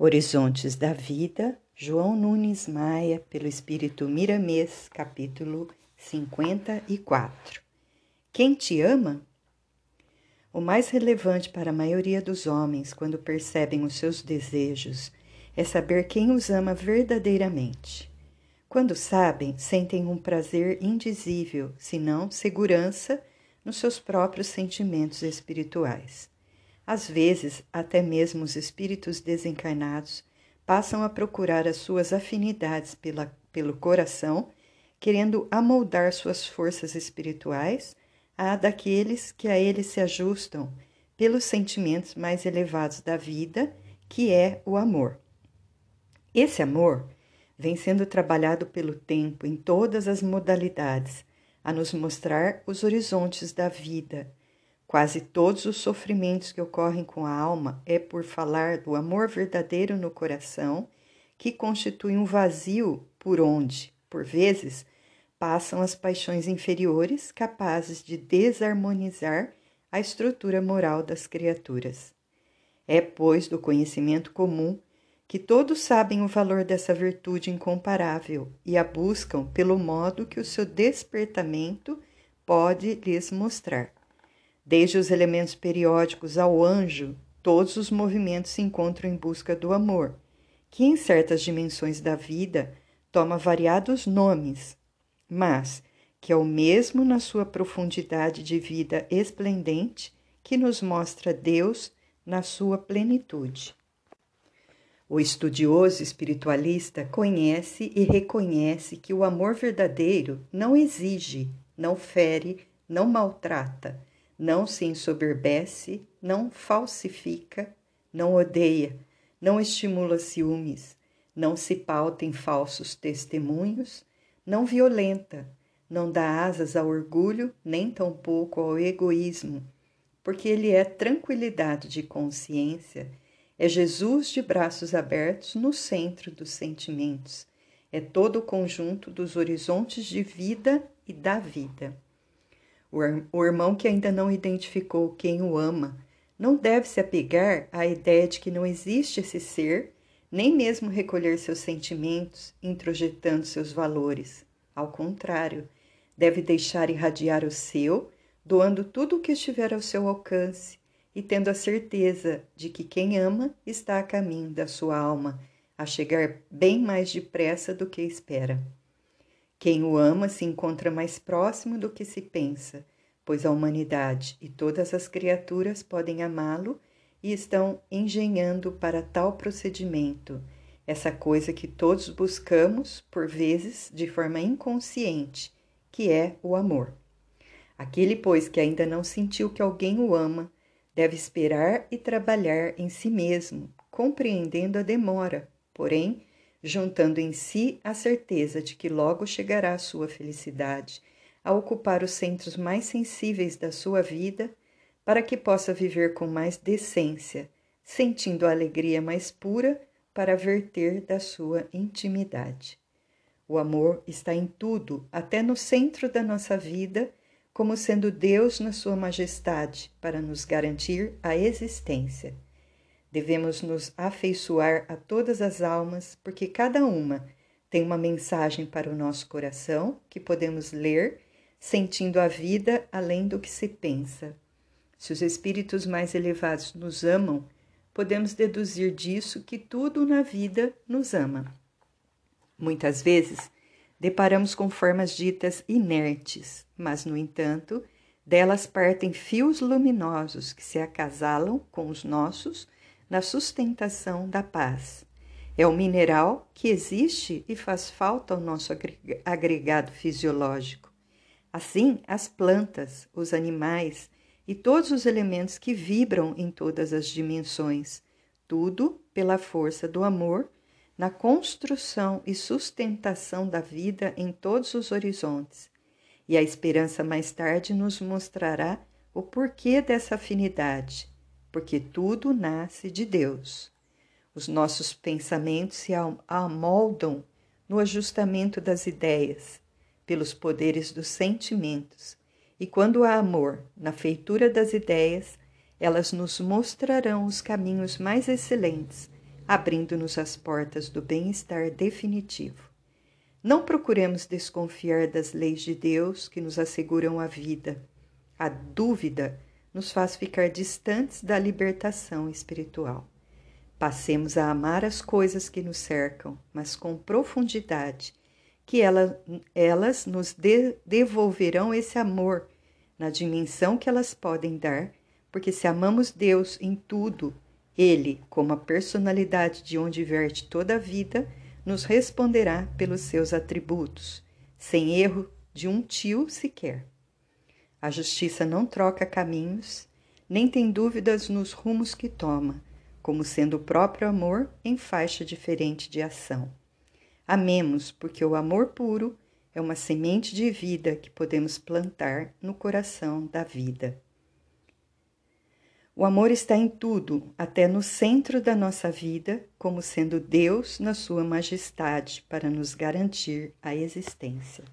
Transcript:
Horizontes da Vida, João Nunes Maia, pelo Espírito Miramês, capítulo 54. Quem te ama? O mais relevante para a maioria dos homens, quando percebem os seus desejos, é saber quem os ama verdadeiramente. Quando sabem, sentem um prazer indizível, se não segurança, nos seus próprios sentimentos espirituais. Às vezes, até mesmo os espíritos desencarnados passam a procurar as suas afinidades pela, pelo coração, querendo amoldar suas forças espirituais à daqueles que a eles se ajustam pelos sentimentos mais elevados da vida, que é o amor. Esse amor vem sendo trabalhado pelo tempo em todas as modalidades, a nos mostrar os horizontes da vida Quase todos os sofrimentos que ocorrem com a alma é por falar do amor verdadeiro no coração, que constitui um vazio por onde, por vezes, passam as paixões inferiores capazes de desarmonizar a estrutura moral das criaturas. É, pois, do conhecimento comum que todos sabem o valor dessa virtude incomparável e a buscam pelo modo que o seu despertamento pode lhes mostrar. Desde os elementos periódicos ao anjo, todos os movimentos se encontram em busca do amor, que em certas dimensões da vida toma variados nomes, mas que é o mesmo na sua profundidade de vida esplendente que nos mostra Deus na sua plenitude. O estudioso espiritualista conhece e reconhece que o amor verdadeiro não exige, não fere, não maltrata, não se ensoberbece, não falsifica, não odeia, não estimula ciúmes, não se pauta em falsos testemunhos, não violenta, não dá asas ao orgulho, nem tampouco ao egoísmo, porque ele é tranquilidade de consciência, é Jesus de braços abertos no centro dos sentimentos, é todo o conjunto dos horizontes de vida e da vida. O irmão que ainda não identificou quem o ama não deve se apegar à ideia de que não existe esse ser, nem mesmo recolher seus sentimentos, introjetando seus valores. Ao contrário, deve deixar irradiar o seu, doando tudo o que estiver ao seu alcance e tendo a certeza de que quem ama está a caminho da sua alma, a chegar bem mais depressa do que espera. Quem o ama se encontra mais próximo do que se pensa, pois a humanidade e todas as criaturas podem amá-lo e estão engenhando para tal procedimento, essa coisa que todos buscamos, por vezes de forma inconsciente, que é o amor. Aquele, pois, que ainda não sentiu que alguém o ama, deve esperar e trabalhar em si mesmo, compreendendo a demora, porém juntando em si a certeza de que logo chegará a sua felicidade, a ocupar os centros mais sensíveis da sua vida, para que possa viver com mais decência, sentindo a alegria mais pura para verter da sua intimidade. O amor está em tudo, até no centro da nossa vida, como sendo Deus na sua majestade, para nos garantir a existência. Devemos nos afeiçoar a todas as almas, porque cada uma tem uma mensagem para o nosso coração que podemos ler, sentindo a vida além do que se pensa. Se os espíritos mais elevados nos amam, podemos deduzir disso que tudo na vida nos ama. Muitas vezes, deparamos com formas ditas inertes, mas, no entanto, delas partem fios luminosos que se acasalam com os nossos na sustentação da paz. É o mineral que existe e faz falta ao nosso agregado fisiológico. Assim, as plantas, os animais e todos os elementos que vibram em todas as dimensões, tudo pela força do amor na construção e sustentação da vida em todos os horizontes. E a esperança mais tarde nos mostrará o porquê dessa afinidade porque tudo nasce de Deus. Os nossos pensamentos se amoldam no ajustamento das ideias, pelos poderes dos sentimentos, e quando há amor na feitura das ideias, elas nos mostrarão os caminhos mais excelentes, abrindo-nos as portas do bem-estar definitivo. Não procuremos desconfiar das leis de Deus que nos asseguram a vida. A dúvida nos faz ficar distantes da libertação espiritual. Passemos a amar as coisas que nos cercam, mas com profundidade, que ela, elas nos de, devolverão esse amor na dimensão que elas podem dar, porque se amamos Deus em tudo, Ele, como a personalidade de onde verte toda a vida, nos responderá pelos seus atributos, sem erro de um tio sequer. A justiça não troca caminhos, nem tem dúvidas nos rumos que toma, como sendo o próprio amor em faixa diferente de ação. Amemos, porque o amor puro é uma semente de vida que podemos plantar no coração da vida. O amor está em tudo, até no centro da nossa vida, como sendo Deus na sua majestade para nos garantir a existência.